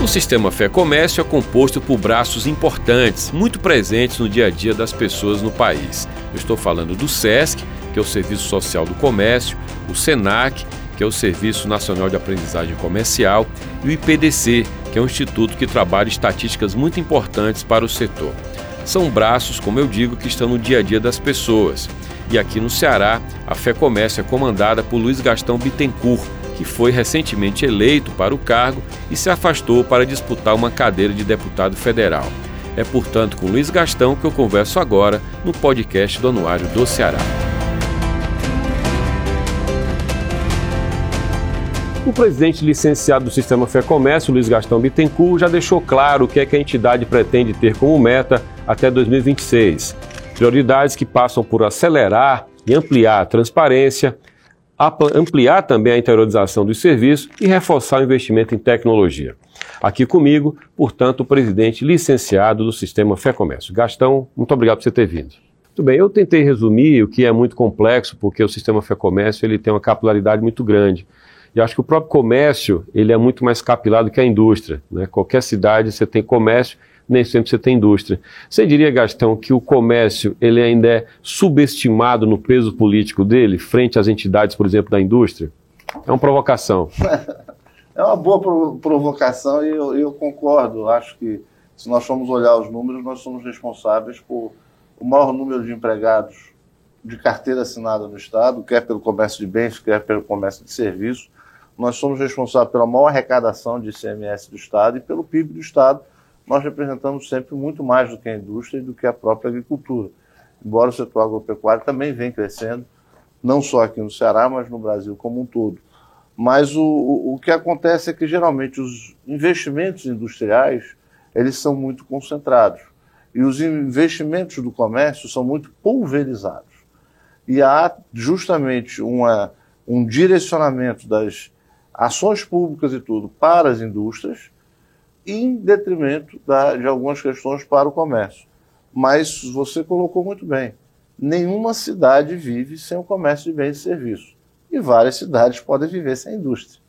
O sistema Fé Comércio é composto por braços importantes, muito presentes no dia a dia das pessoas no país. Eu estou falando do SESC, que é o Serviço Social do Comércio, o SENAC, que é o Serviço Nacional de Aprendizagem Comercial, e o IPDC, que é um instituto que trabalha estatísticas muito importantes para o setor. São braços, como eu digo, que estão no dia a dia das pessoas. E aqui no Ceará, a Fé Comércio é comandada por Luiz Gastão Bittencourt, que foi recentemente eleito para o cargo e se afastou para disputar uma cadeira de deputado federal. É, portanto, com Luiz Gastão que eu converso agora no podcast do Anuário do Ceará. O presidente licenciado do Sistema Fé Comércio, Luiz Gastão Bittencourt, já deixou claro o que é que a entidade pretende ter como meta até 2026. Prioridades que passam por acelerar e ampliar a transparência, ampliar também a interiorização dos serviços e reforçar o investimento em tecnologia. Aqui comigo, portanto, o presidente licenciado do Sistema Fé Comércio. Gastão, muito obrigado por você ter vindo. Muito bem, eu tentei resumir o que é muito complexo, porque o Sistema Fé Comércio ele tem uma capilaridade muito grande. E acho que o próprio comércio ele é muito mais capilar do que a indústria. Né? Qualquer cidade você tem comércio nem sempre você tem indústria. Você diria, Gastão, que o comércio ele ainda é subestimado no peso político dele, frente às entidades, por exemplo, da indústria? É uma provocação. É uma boa provocação e eu, eu concordo. Acho que se nós formos olhar os números, nós somos responsáveis por o maior número de empregados de carteira assinada no Estado, quer pelo comércio de bens, quer pelo comércio de serviços. Nós somos responsáveis pela maior arrecadação de ICMS do Estado e pelo PIB do Estado, nós representamos sempre muito mais do que a indústria e do que a própria agricultura. Embora o setor agropecuário também vem crescendo, não só aqui no Ceará, mas no Brasil como um todo. Mas o, o, que acontece é que geralmente os investimentos industriais eles são muito concentrados e os investimentos do comércio são muito pulverizados. E há justamente uma, um direcionamento das ações públicas e tudo para as indústrias em detrimento da, de algumas questões para o comércio. Mas você colocou muito bem: nenhuma cidade vive sem o comércio de bens e serviços. E várias cidades podem viver sem indústria.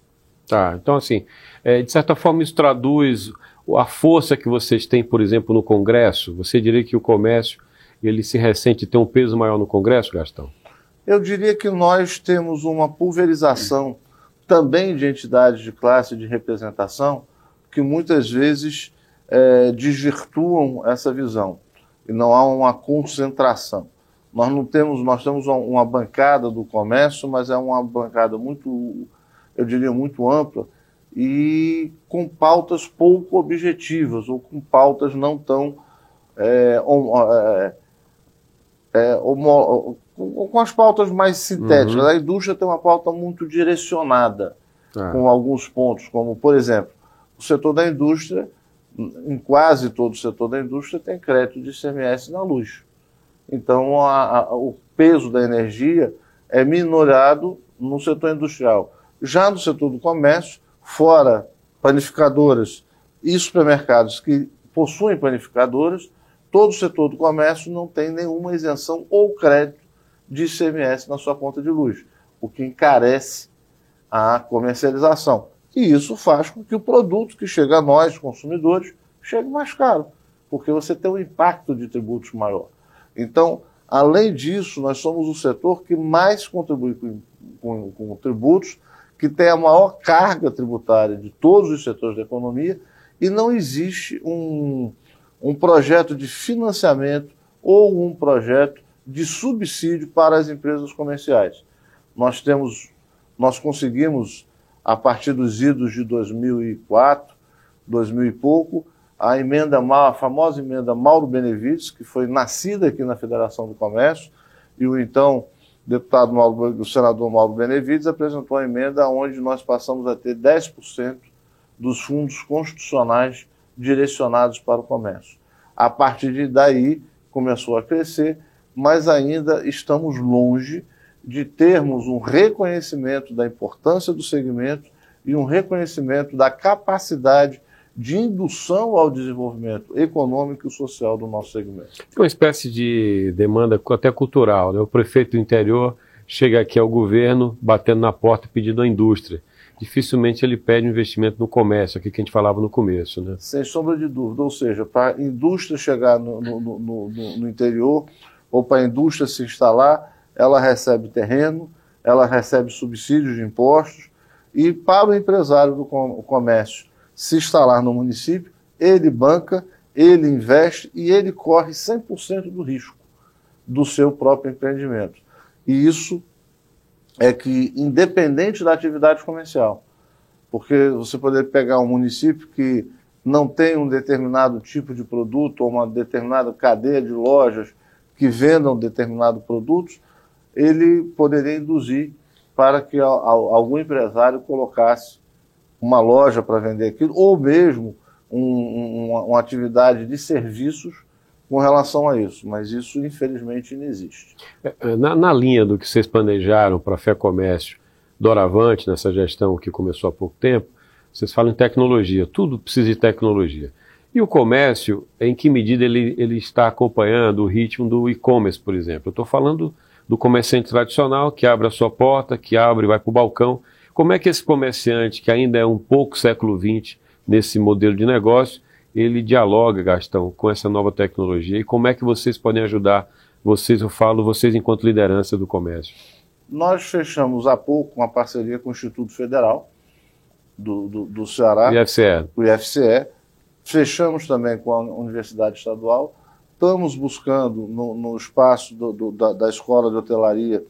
Tá, então assim, é, de certa forma isso traduz a força que vocês têm, por exemplo, no Congresso. Você diria que o comércio ele se ressente ter um peso maior no Congresso, Gastão? Eu diria que nós temos uma pulverização também de entidades de classe de representação que muitas vezes é, desvirtuam essa visão e não há uma concentração. Nós não temos, nós temos uma bancada do comércio, mas é uma bancada muito, eu diria, muito ampla e com pautas pouco objetivas ou com pautas não tão é, é, é, homo, com as pautas mais sintéticas. Uhum. A indústria tem uma pauta muito direcionada, é. com alguns pontos, como, por exemplo, o setor da indústria, em quase todo o setor da indústria, tem crédito de ICMS na luz. Então, a, a, o peso da energia é minorado no setor industrial. Já no setor do comércio, fora panificadoras e supermercados que possuem panificadoras, todo o setor do comércio não tem nenhuma isenção ou crédito de ICMS na sua conta de luz, o que encarece a comercialização. E isso faz com que o produto que chega a nós, consumidores, chegue mais caro, porque você tem um impacto de tributos maior. Então, além disso, nós somos o setor que mais contribui com, com, com tributos, que tem a maior carga tributária de todos os setores da economia, e não existe um, um projeto de financiamento ou um projeto de subsídio para as empresas comerciais. Nós temos, nós conseguimos a partir dos idos de 2004, 2000 e pouco, a emenda, a famosa emenda Mauro Benevides, que foi nascida aqui na Federação do Comércio, e o então deputado Mauro, o senador Mauro Benevides apresentou a emenda onde nós passamos a ter 10% dos fundos constitucionais direcionados para o comércio. A partir daí começou a crescer, mas ainda estamos longe de termos um reconhecimento da importância do segmento e um reconhecimento da capacidade de indução ao desenvolvimento econômico e social do nosso segmento. Uma espécie de demanda até cultural. Né? O prefeito do interior chega aqui ao governo batendo na porta pedindo à indústria. Dificilmente ele pede um investimento no comércio, aqui que a gente falava no começo. Né? Sem sombra de dúvida. Ou seja, para a indústria chegar no, no, no, no interior ou para a indústria se instalar, ela recebe terreno, ela recebe subsídios de impostos e para o empresário do comércio se instalar no município, ele banca, ele investe e ele corre 100% do risco do seu próprio empreendimento. E isso é que, independente da atividade comercial, porque você poder pegar um município que não tem um determinado tipo de produto ou uma determinada cadeia de lojas que vendam determinados produtos, ele poderia induzir para que algum empresário colocasse uma loja para vender aquilo, ou mesmo um, uma, uma atividade de serviços com relação a isso, mas isso infelizmente não existe. É, é, na, na linha do que vocês planejaram para a Fé Comércio doravante, nessa gestão que começou há pouco tempo, vocês falam em tecnologia, tudo precisa de tecnologia. E o comércio, em que medida ele, ele está acompanhando o ritmo do e-commerce, por exemplo? Eu estou falando do comerciante tradicional que abre a sua porta, que abre e vai para o balcão. Como é que esse comerciante, que ainda é um pouco século XX nesse modelo de negócio, ele dialoga, Gastão, com essa nova tecnologia e como é que vocês podem ajudar, vocês, eu falo, vocês enquanto liderança do comércio? Nós fechamos há pouco uma parceria com o Instituto Federal do, do, do Ceará, IFCE. o IFCE, fechamos também com a Universidade Estadual, estamos buscando no, no espaço do, do, da, da Escola de Hotelaria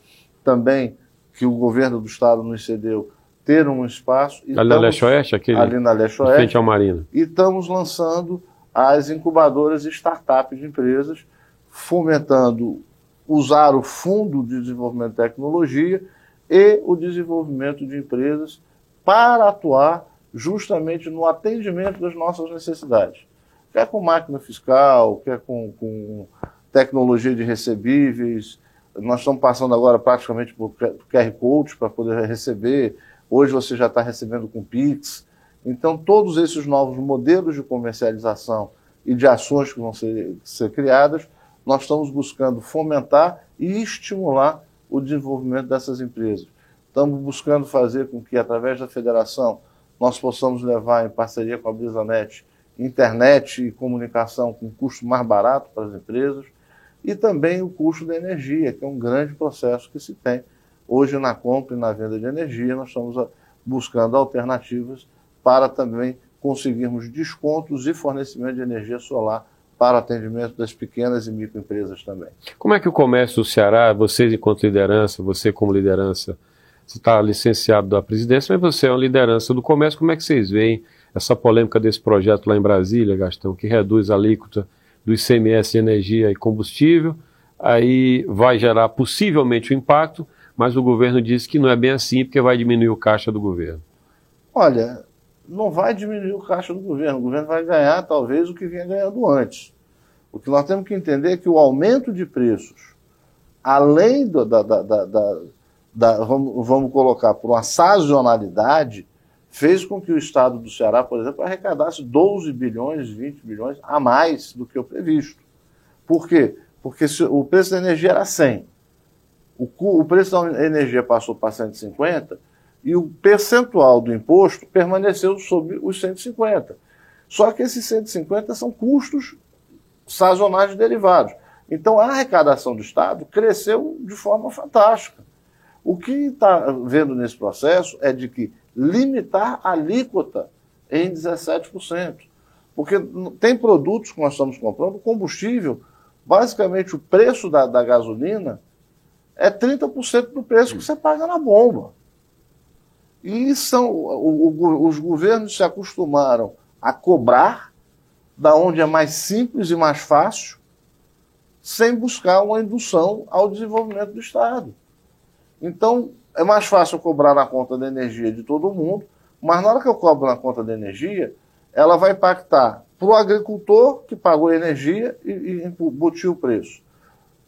também, que o governo do estado nos cedeu, ter um espaço. ali na Leste-Oeste? Ali na Leste-Oeste. Frente ao Marina. E estamos lançando as incubadoras e startups de empresas, fomentando usar o Fundo de Desenvolvimento de Tecnologia e o desenvolvimento de empresas para atuar justamente no atendimento das nossas necessidades. Quer com máquina fiscal, quer com, com tecnologia de recebíveis. Nós estamos passando agora praticamente por QR Codes para poder receber Hoje você já está recebendo com Pix. Então, todos esses novos modelos de comercialização e de ações que vão ser, ser criadas, nós estamos buscando fomentar e estimular o desenvolvimento dessas empresas. Estamos buscando fazer com que, através da federação, nós possamos levar, em parceria com a Brisanet, internet e comunicação com custo mais barato para as empresas e também o custo da energia, que é um grande processo que se tem Hoje, na compra e na venda de energia, nós estamos ah, buscando alternativas para também conseguirmos descontos e fornecimento de energia solar para atendimento das pequenas e microempresas também. Como é que o comércio do Ceará, vocês enquanto liderança, você como liderança, você está licenciado da presidência, mas você é uma liderança do comércio, como é que vocês veem essa polêmica desse projeto lá em Brasília, Gastão, que reduz a alíquota do ICMS de energia e combustível, aí vai gerar possivelmente o um impacto, mas o governo disse que não é bem assim, porque vai diminuir o caixa do governo. Olha, não vai diminuir o caixa do governo. O governo vai ganhar, talvez, o que vinha ganhando antes. O que nós temos que entender é que o aumento de preços, além do, da, da, da, da, vamos, vamos colocar, por uma sazonalidade, fez com que o estado do Ceará, por exemplo, arrecadasse 12 bilhões, 20 bilhões a mais do que o previsto. Por quê? Porque o preço da energia era 100 o, preço da energia passou para 150 e o percentual do imposto permaneceu sobre os 150. Só que esses 150 são custos sazonais derivados. Então a arrecadação do Estado cresceu de forma fantástica. O que está vendo nesse processo é de que limitar a alíquota em 17%. Porque tem produtos que nós estamos comprando, combustível, basicamente o preço da, da gasolina é 30% do preço que você paga na bomba. E são, o, o, os governos se acostumaram a cobrar da onde é mais simples e mais fácil, sem buscar uma indução ao desenvolvimento do Estado. Então, é mais fácil cobrar na conta da energia de todo mundo, mas na hora que eu cobro na conta da energia, ela vai impactar para o agricultor que pagou a energia e, embutiu o preço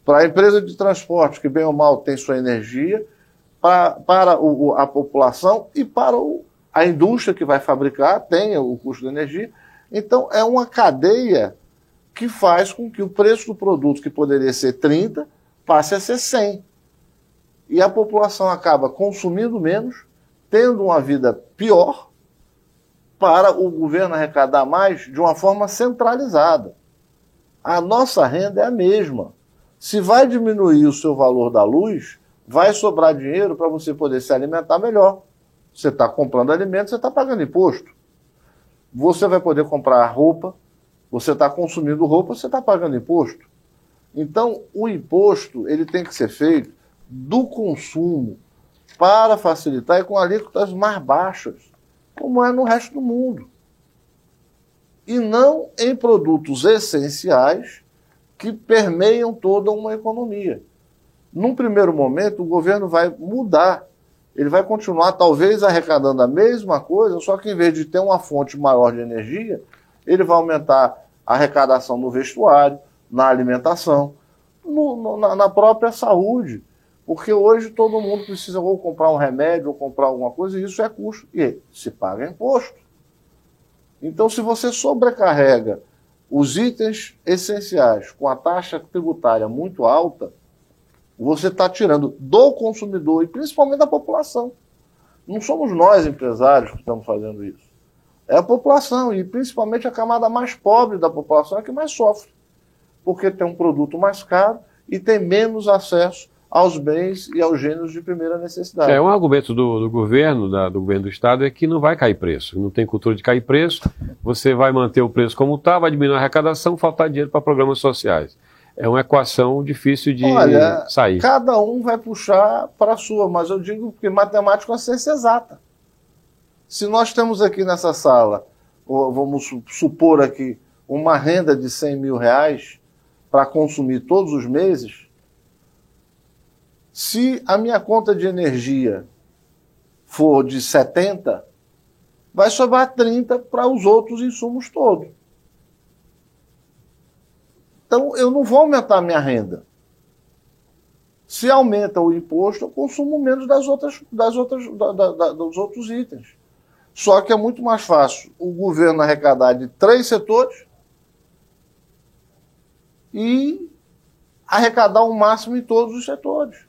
para a empresa de transporte, que bem ou mal tem sua energia, para, para o, a população e para o, a indústria que vai fabricar, tem o custo da energia. Então, é uma cadeia que faz com que o preço do produto, que poderia ser 30, passe a ser 100. E a população acaba consumindo menos, tendo uma vida pior, para o governo arrecadar mais de uma forma centralizada. A nossa renda é a mesma. Se vai diminuir o seu valor da luz, vai sobrar dinheiro para você poder se alimentar melhor. Você está comprando alimentos, você está pagando imposto. Você vai poder comprar roupa, você está consumindo roupa, você está pagando imposto. Então, o imposto ele tem que ser feito do consumo para facilitar e com alíquotas mais baixas, como é no resto do mundo. E não em produtos essenciais que permeiam toda uma economia. Num primeiro momento, o governo vai mudar. Ele vai continuar, talvez, arrecadando a mesma coisa, só que em vez de ter uma fonte maior de energia, ele vai aumentar a arrecadação no vestuário, na alimentação, no, no, na, na própria saúde. Porque hoje todo mundo precisa ou comprar um remédio ou comprar alguma coisa, e isso é custo. E se paga imposto. Então, se você sobrecarrega os itens essenciais com a taxa tributária muito alta, você está tirando do consumidor e principalmente da população. Não somos nós, empresários, que estamos fazendo isso. É a população, e principalmente a camada mais pobre da população é que mais sofre. Porque tem um produto mais caro e tem menos acesso aos bens e aos gêneros de primeira necessidade. É, um argumento do, do governo, da, do governo do Estado, é que não vai cair preço. Não tem cultura de cair preço, você vai manter o preço como está, vai diminuir a arrecadação, faltar dinheiro para programas sociais é uma equação difícil de Olha, sair. Cada um vai puxar para a sua, mas eu digo que matemática é uma ciência exata. Se nós temos aqui nessa sala, vamos supor aqui, uma renda de 100 mil reais para consumir todos os meses, se a minha conta de energia for de 70, vai sobrar 30 para os outros insumos todos. Então, eu não vou aumentar a minha renda. Se aumenta o imposto, eu consumo menos das outras, das outras, da, da, da, dos outros itens. Só que é muito mais fácil o governo arrecadar de três setores e arrecadar o máximo em todos os setores.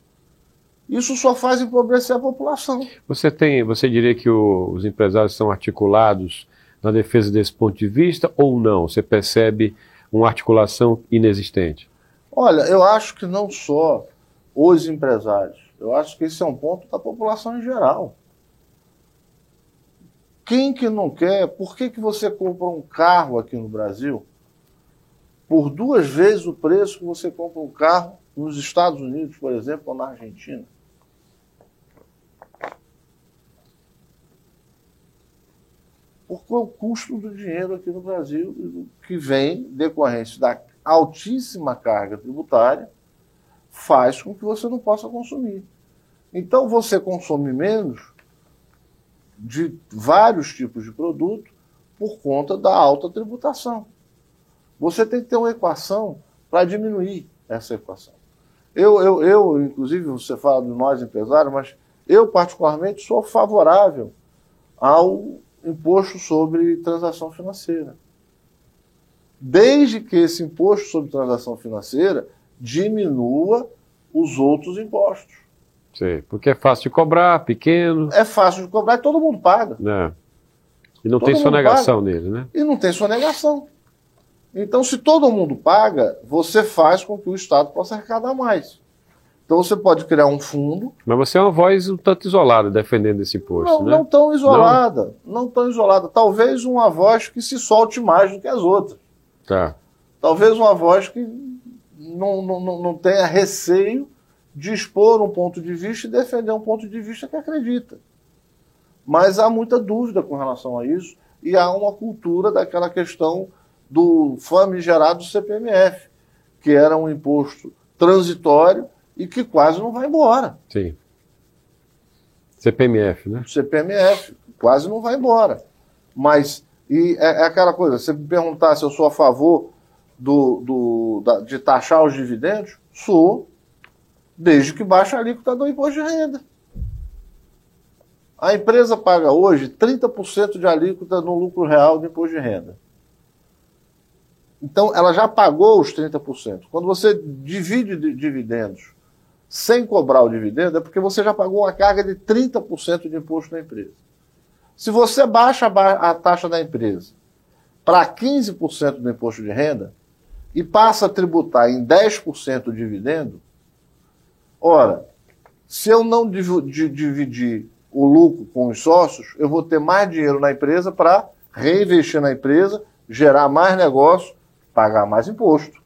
Isso só faz empobrecer a população. Você tem, você diria que o, os empresários são articulados na defesa desse ponto de vista ou não? Você percebe uma articulação inexistente? Olha, eu acho que não só os empresários, eu acho que esse é um ponto da população em geral. Quem que não quer? Por que, que você compra um carro aqui no Brasil por duas vezes o preço que você compra um carro nos Estados Unidos, por exemplo, ou na Argentina? Porque o custo do dinheiro aqui no Brasil, que vem decorrente da altíssima carga tributária, faz com que você não possa consumir. Então você consome menos de vários tipos de produto por conta da alta tributação. Você tem que ter uma equação para diminuir essa equação. Eu, eu, eu, inclusive, você fala de nós empresários, mas eu particularmente sou favorável ao imposto sobre transação financeira. Desde que esse imposto sobre transação financeira diminua os outros impostos. Sim, porque é fácil de cobrar, pequeno. É fácil de cobrar e todo mundo paga. É. E não todo tem sonegação paga. nele, né? E não tem sonegação. Então, se todo mundo paga, você faz com que o Estado possa arrecadar mais. Então você pode criar um fundo. Mas você é uma voz um tanto isolada defendendo esse imposto, não, né? Não tão isolada, não? não tão isolada. Talvez uma voz que se solte mais do que as outras. Tá. Talvez uma voz que não, não, não tenha receio de expor um ponto de vista e defender um ponto de vista que acredita. Mas há muita dúvida com relação a isso e há uma cultura daquela questão do famigerado CPMF, que era um imposto transitório e que quase não vai embora. Sim. CPMF, né? CPMF, quase não vai embora. Mas, e é, é aquela coisa, você me perguntar se eu sou a favor do, do, da, de taxar os dividendos, Sou, desde que baixe a alíquota do imposto de renda. A empresa paga hoje 30% de alíquota no lucro real do imposto de renda. Então, ela já pagou os 30%. Quando você divide dividendos sem cobrar o dividendo, é porque você já pagou uma carga de 30% de imposto na empresa. Se você baixa a taxa da empresa para 15% do imposto de renda e passa a tributar em 10% o dividendo, ora, se eu não dividir o lucro com os sócios, eu vou ter mais dinheiro na empresa para reinvestir na empresa, gerar mais negócio, pagar mais imposto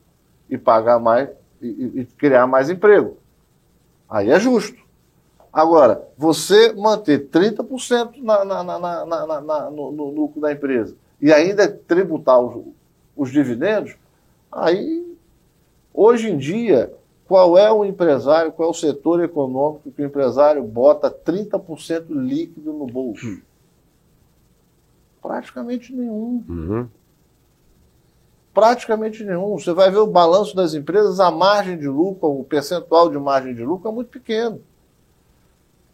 e pagar mais e, e criar mais emprego. Aí é justo. Agora, você manter 30% na, na, na, na, na, no, no lucro da empresa e ainda tributar os, os dividendos, aí, hoje em dia, qual é o empresário, qual é o setor econômico que o empresário bota 30% líquido no bolso? Hum. Praticamente nenhum. Uhum. Praticamente nenhum. Você vai ver o balanço das empresas, a margem de lucro, o percentual de margem de lucro é muito pequeno.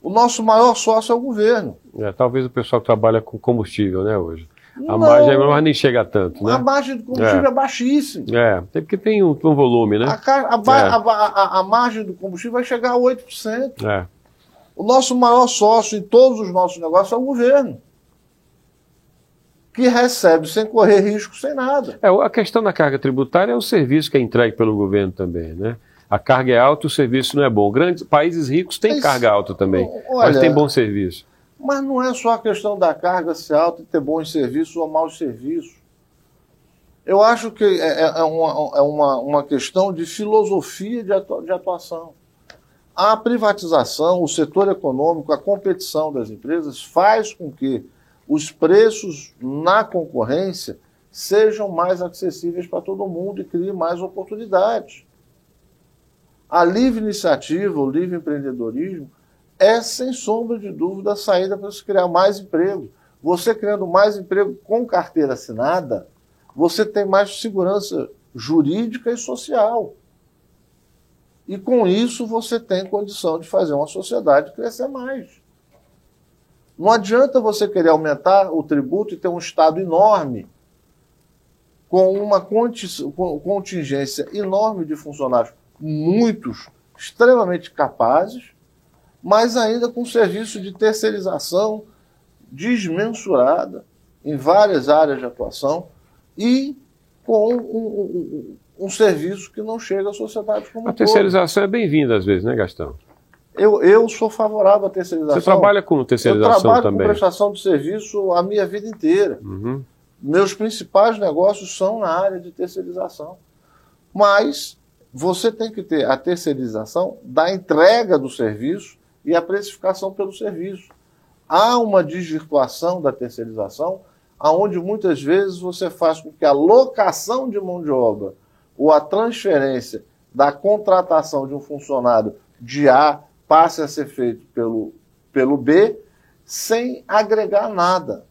O nosso maior sócio é o governo. É, talvez o pessoal que trabalha com combustível, né, hoje. A não, margem mas nem chega tanto, né? A margem do combustível é, é baixíssima. É, porque tem um, um volume, né? A, a, é. a, a, margem do combustível vai chegar a 8%. É. O nosso maior sócio em todos os nossos negócios é o governo. Que recebe sem correr risco, sem nada. É, a questão da carga tributária é o serviço que é entregue pelo governo também, né? A carga é alta, o serviço não é bom. Grandes países ricos têm mas, carga alta também, olha, mas tem bom serviço. Mas não é só a questão da carga ser alta e ter bons serviços ou maus serviços. Eu acho que é, é, é, uma, é uma, uma questão de filosofia de, atua, de atuação. A privatização, o setor econômico, a competição das empresas faz com que os preços na concorrência sejam mais acessíveis para todo mundo e crie mais oportunidades. A livre iniciativa, o livre empreendedorismo é, sem sombra de dúvida, a saída para se criar mais emprego. Você criando mais emprego com carteira assinada, você tem mais segurança jurídica e social. E com isso você tem condição de fazer uma sociedade crescer mais. Não adianta você querer aumentar o tributo e ter um Estado enorme, com uma contingência enorme de funcionários, muitos extremamente capazes, mas ainda com serviço de terceirização desmensurada em várias áreas de atuação e com um, um, um serviço que não chega à sociedade como A terceirização é bem-vinda às vezes, né, Gastão? Eu, eu sou favorável à terceirização. Você trabalha com terceirização também? Eu trabalho também. com prestação de serviço a minha vida inteira. Uhum. Meus principais negócios são na área de terceirização. Mas você tem que ter a terceirização da entrega do serviço e a precificação pelo serviço. Há uma desvirtuação da terceirização, aonde muitas vezes você faz com que a locação de mão de obra ou a transferência da contratação de um funcionário de A passe a ser feito pelo, pelo B sem agregar nada.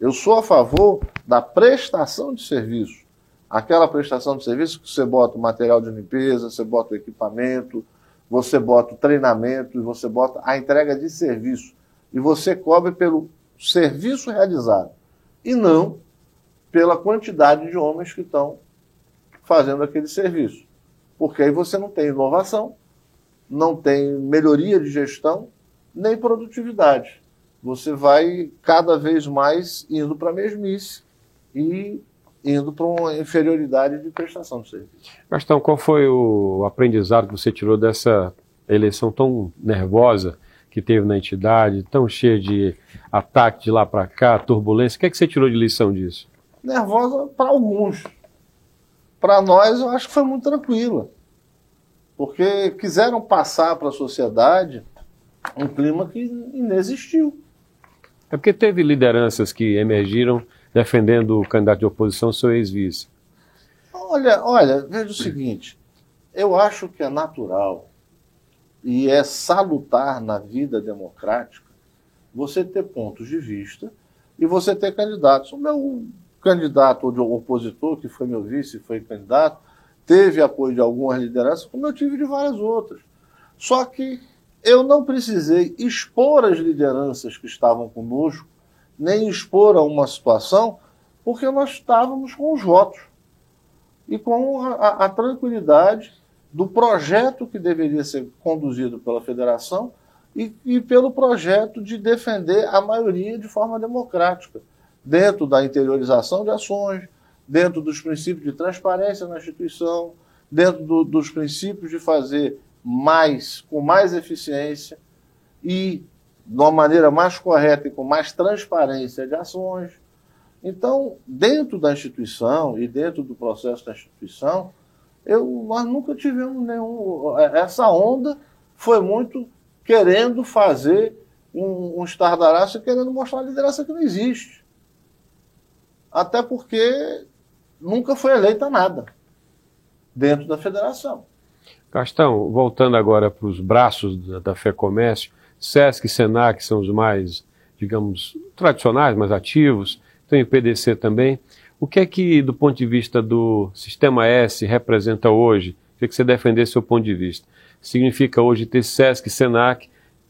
Eu sou a favor da prestação de serviço. Aquela prestação de serviço que você bota o material de limpeza, você bota o equipamento, você bota o treinamento e você bota a entrega de serviço. E você cobre pelo serviço realizado e não pela quantidade de homens que estão fazendo aquele serviço. Porque aí você não tem inovação, não tem melhoria de gestão, nem produtividade. Você vai cada vez mais indo para a mesmice e indo para uma inferioridade de prestação de serviço. Gastão, qual foi o aprendizado que você tirou dessa eleição tão nervosa que teve na entidade, tão cheia de ataque de lá para cá, turbulência? O que, é que você tirou de lição disso? Nervosa para alguns. Para nós, eu acho que foi muito tranquila. Porque quiseram passar para a sociedade um clima que inexistiu. É porque teve lideranças que emergiram defendendo o candidato de oposição, seu ex-vice? Olha, olha, veja o seguinte, eu acho que é natural e é salutar na vida democrática você ter pontos de vista e você ter candidatos. O meu candidato de opositor, que foi meu vice, foi candidato, teve apoio de algumas lideranças, como eu tive de várias outras. Só que eu não precisei expor as lideranças que estavam conosco, nem expor a uma situação, porque nós estávamos com os votos e com a, a, tranquilidade do projeto que deveria ser conduzido pela federação e, e, pelo projeto de defender a maioria de forma democrática, dentro da interiorização de ações, dentro dos princípios de transparência na instituição, dentro do, dos princípios de fazer mais, com mais eficiência e de uma maneira mais correta e com mais transparência de ações. Então, dentro da instituição e dentro do processo da instituição, eu, nós nunca tivemos nenhum. Essa onda foi muito querendo fazer um, um estardalhaço, querendo mostrar a liderança que não existe. Até porque nunca foi eleita nada dentro da federação. Gastão, voltando agora para os braços da, da FEComércio, SESC e SENAC são os mais, digamos, tradicionais, mais ativos, tem o PDC também. O que é que, do ponto de vista do Sistema S, representa hoje? Queria que você defendesse seu ponto de vista. Significa hoje ter SESC SENAC,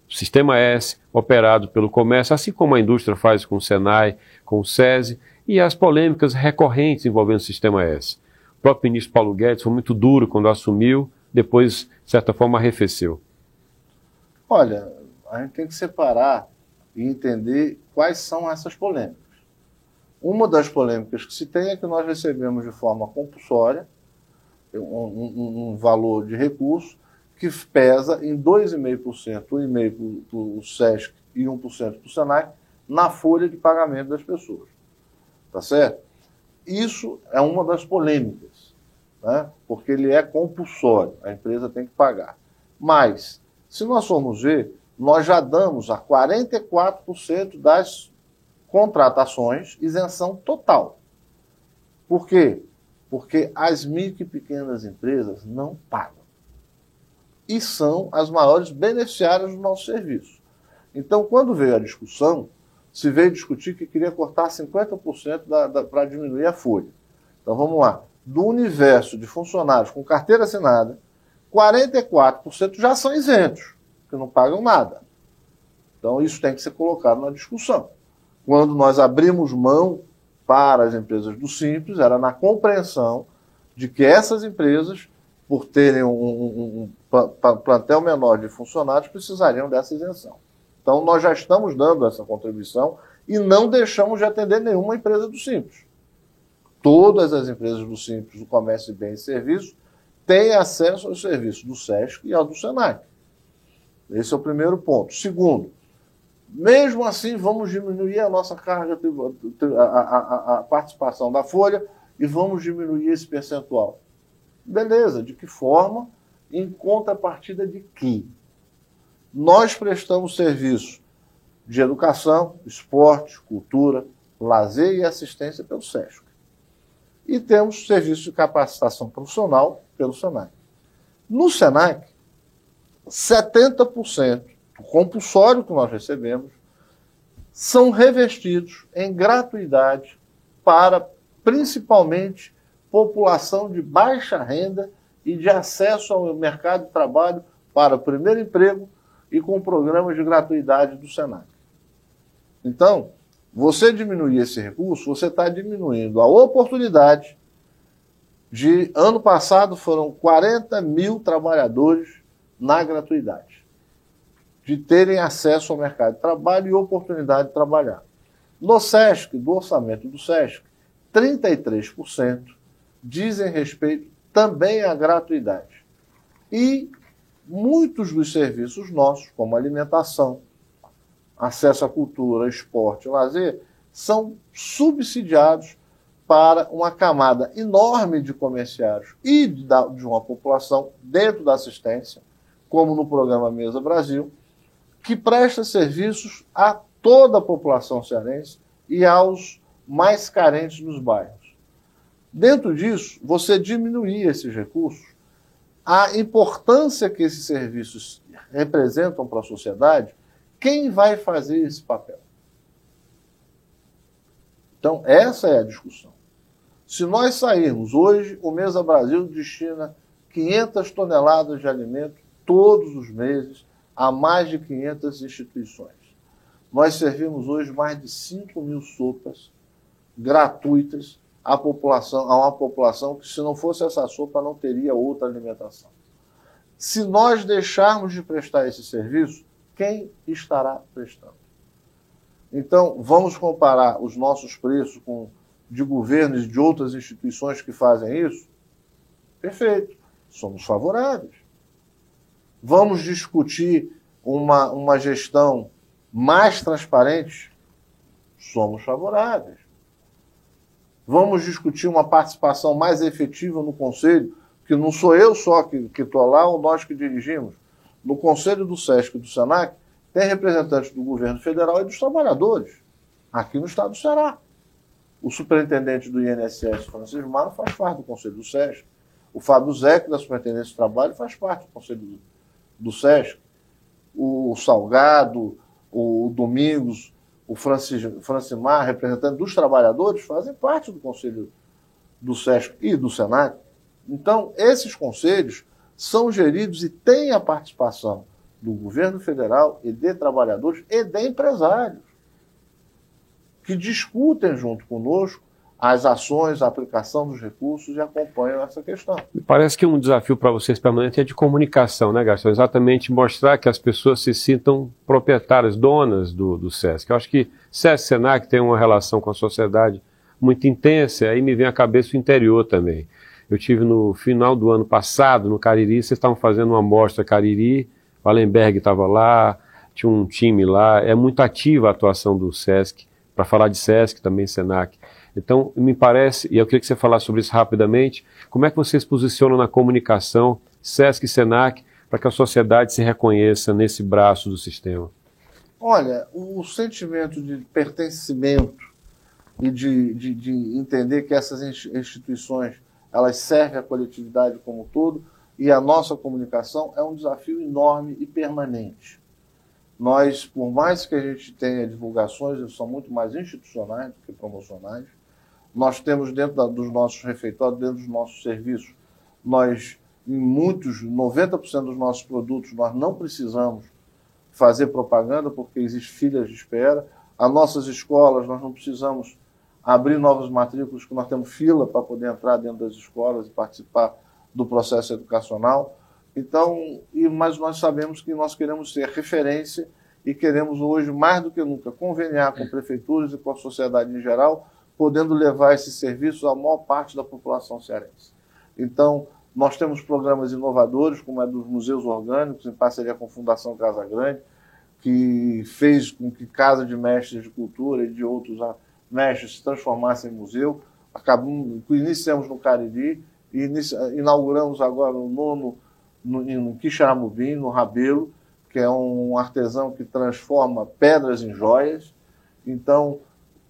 Sistema S, operado pelo comércio, assim como a indústria faz com o SENAI, com o SESI, e as polêmicas recorrentes envolvendo o Sistema S. O próprio ministro Paulo Guedes foi muito duro quando assumiu, depois, de certa forma, arrefeceu. Olha, a gente tem que separar e entender quais são essas polêmicas. Uma das polêmicas que se tem é que nós recebemos de forma compulsória um, um, um valor de recurso que pesa em 2,5%, 1,5% para o SESC e 1% para o SENAC, na folha de pagamento das pessoas. Tá certo? Isso é uma das polêmicas né? porque ele é compulsório, a empresa tem que pagar. Mas, se nós formos ver, nós já damos a 44% das contratações isenção total. Por quê? Porque as micro e pequenas empresas não pagam. E são as maiores beneficiárias do nosso serviço. Então, quando veio a discussão, se veio discutir que queria cortar 50% para diminuir a folha. Então, vamos lá do universo de funcionários com carteira assinada, 44% já são isentos, que não pagam nada. Então, isso tem que ser colocado na discussão. Quando nós abrimos mão para as empresas do Simples, era na compreensão de que essas empresas, por terem um, um, um plantel menor de funcionários, precisariam dessa isenção. Então, nós já estamos dando essa contribuição e não deixamos de atender nenhuma empresa do Simples todas as empresas do Simples, do Comércio de Bens e Serviços, têm acesso aos serviços do SESC e ao do SENAC. Esse é o primeiro ponto. Segundo, mesmo assim, vamos diminuir a nossa carga, a, a, a, participação da folha e vamos diminuir esse percentual. Beleza, de que forma? Em contrapartida de que? Nós prestamos serviço de educação, esporte, cultura, lazer e assistência pelo SESC e temos serviço de capacitação profissional pelo SENAC. No SENAC, 70% do compulsório que nós recebemos são revestidos em gratuidade para principalmente população de baixa renda e de acesso ao mercado de trabalho para o primeiro emprego e com programas de gratuidade do SENAC. Então, você diminuir esse recurso, você está diminuindo a oportunidade de. Ano passado foram 40 mil trabalhadores na gratuidade, de terem acesso ao mercado de trabalho e oportunidade de trabalhar. No SESC, do orçamento do SESC, 33% dizem respeito também à gratuidade. E muitos dos serviços nossos, como alimentação, acesso à cultura, esporte, lazer, são subsidiados para uma camada enorme de comerciários e de, uma população dentro da assistência, como no programa Mesa Brasil, que presta serviços a toda a população cearense e aos mais carentes nos bairros. Dentro disso, você diminuir esses recursos, a importância que esses serviços representam para a sociedade quem vai fazer esse papel? Então, essa é a discussão. Se nós sairmos hoje, o Mesa Brasil destina 500 toneladas de alimento todos os meses a mais de 500 instituições. Nós servimos hoje mais de 5 mil sopas gratuitas à população, a uma população que, se não fosse essa sopa, não teria outra alimentação. Se nós deixarmos de prestar esse serviço, quem estará prestando? Então, vamos comparar os nossos preços com de governos e de outras instituições que fazem isso? Perfeito, somos favoráveis. Vamos discutir uma, uma gestão mais transparente? Somos favoráveis. Vamos discutir uma participação mais efetiva no Conselho, que não sou eu só que estou lá ou nós que dirigimos. No Conselho do SESC e do SENAC, tem representantes do governo federal e dos trabalhadores, aqui no estado do Ceará. O superintendente do INSS, Francisco Maro, faz parte do Conselho do SESC. O Fábio Zeck, da Superintendência do Trabalho, faz parte do Conselho do SESC. O Salgado, o Domingos, o Francis, Francimar, representante dos trabalhadores, fazem parte do Conselho do SESC e do Senado. Então, esses conselhos são geridos e têm a participação do governo federal e de trabalhadores e de empresários, que discutem junto conosco as ações, a aplicação dos recursos e acompanham essa questão. Parece que um desafio para vocês permanente é de comunicação, né, Gastão? Exatamente mostrar que as pessoas se sintam proprietárias, donas do, do SESC. Eu acho que SESC SENAC tem uma relação com a sociedade muito intensa, aí me vem à cabeça o interior também. Eu tive no final do ano passado, no Cariri, vocês estavam fazendo uma mostra Cariri, o Allenberg estava lá, tinha um time lá, é muito ativa a atuação do SESC, para falar de SESC também, SENAC. Então, me parece, e eu queria que você falasse sobre isso rapidamente, como é que vocês posicionam na comunicação, SESC e SENAC, para que a sociedade se reconheça nesse braço do sistema? Olha, o sentimento de pertencimento e de, de, de entender que essas instituições elas servem à coletividade como um todo e a nossa comunicação é um desafio enorme e permanente. Nós, por mais que a gente tenha divulgações, elas são muito mais institucionais do que promocionais, nós temos dentro da, dos nossos refeitórios, dentro dos nossos serviços, nós, em muitos, 90% dos nossos produtos, nós não precisamos fazer propaganda porque existe filas de espera. As nossas escolas, nós não precisamos abrir novas matrículas, porque nós temos fila para poder entrar dentro das escolas e participar do processo educacional. Então, e, mas nós sabemos que nós queremos ser referência e queremos hoje, mais do que nunca, conveniar com prefeituras e com a sociedade em geral podendo levar esses serviços à maior parte da população cearense. Então, nós temos programas inovadores, como é dos museus orgânicos, em parceria com a Fundação Casa Grande, que fez com que Casa de Mestres de Cultura e de outros mestres se transformassem em museu. Acabamos, iniciamos no Cariri e inauguramos agora o nono no, no Quixaramubim, no Rabelo, que é um artesão que transforma pedras em joias. Então,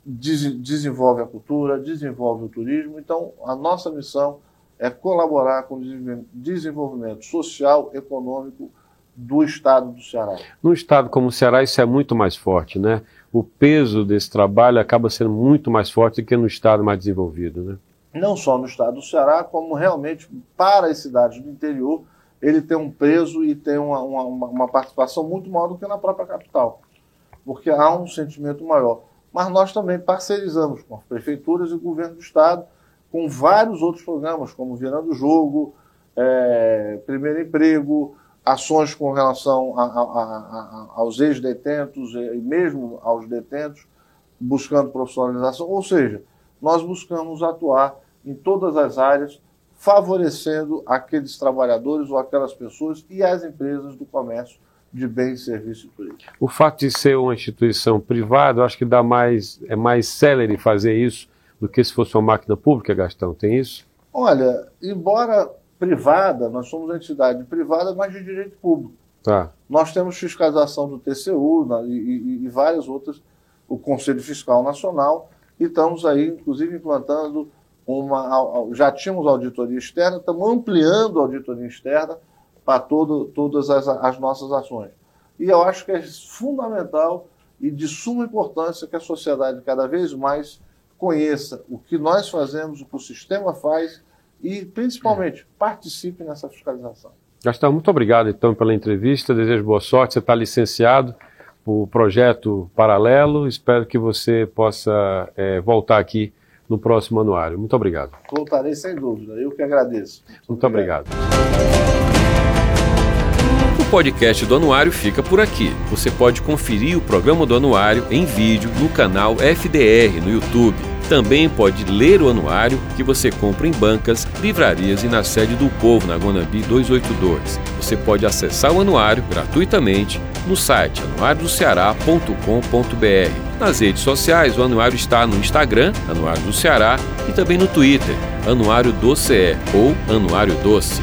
desenvolve a cultura, desenvolve o turismo. Então, a nossa missão é colaborar com o desenvolvimento social, econômico do estado do Ceará. No estado como o Ceará, isso é muito mais forte, né? O peso desse trabalho acaba sendo muito mais forte do que no estado mais desenvolvido, né? Não só no estado do Ceará, como realmente para as cidades do interior, ele tem um peso e tem uma, uma, uma participação muito maior do que na própria capital, porque há um sentimento maior mas nós também parcerizamos com as prefeituras e o governo do estado com vários outros programas, como Virando Jogo, é, Primeiro Emprego, ações com relação a, a, a, aos ex-detentos e mesmo aos detentos, buscando profissionalização. Ou seja, nós buscamos atuar em todas as áreas, favorecendo aqueles trabalhadores ou aquelas pessoas e as empresas do comércio de bens, serviços e turismo. O fato de ser uma instituição privada, eu acho que dá mais, é mais célere fazer isso do que se fosse uma máquina pública, Gastão, tem isso? Olha, embora privada, nós somos uma entidade privada, mas de direito público. Tá. Nós temos fiscalização do TCU e, e, e várias outras, o Conselho Fiscal Nacional, e estamos aí, inclusive, implantando uma. Já tínhamos auditoria externa, estamos ampliando a auditoria externa para todo, todas as, as nossas ações. E eu acho que é fundamental e de suma importância que a sociedade cada vez mais conheça o que nós fazemos, o que o sistema faz e, principalmente, participe nessa fiscalização. Gastão, muito obrigado então pela entrevista, desejo boa sorte, você está licenciado o projeto paralelo, espero que você possa é, voltar aqui no próximo anuário. Muito obrigado. Voltarei sem dúvida, eu que agradeço. Muito, Muito obrigado. obrigado. Podcast do Anuário fica por aqui. Você pode conferir o programa do Anuário em vídeo no canal FDR no YouTube. Também pode ler o anuário que você compra em bancas, livrarias e na sede do Povo, na Guanambi 282. Você pode acessar o anuário gratuitamente no site anuariodoceará.com.br. Nas redes sociais, o anuário está no Instagram, Anuário do Ceará, e também no Twitter, Anuário do CE ou Anuário Doce.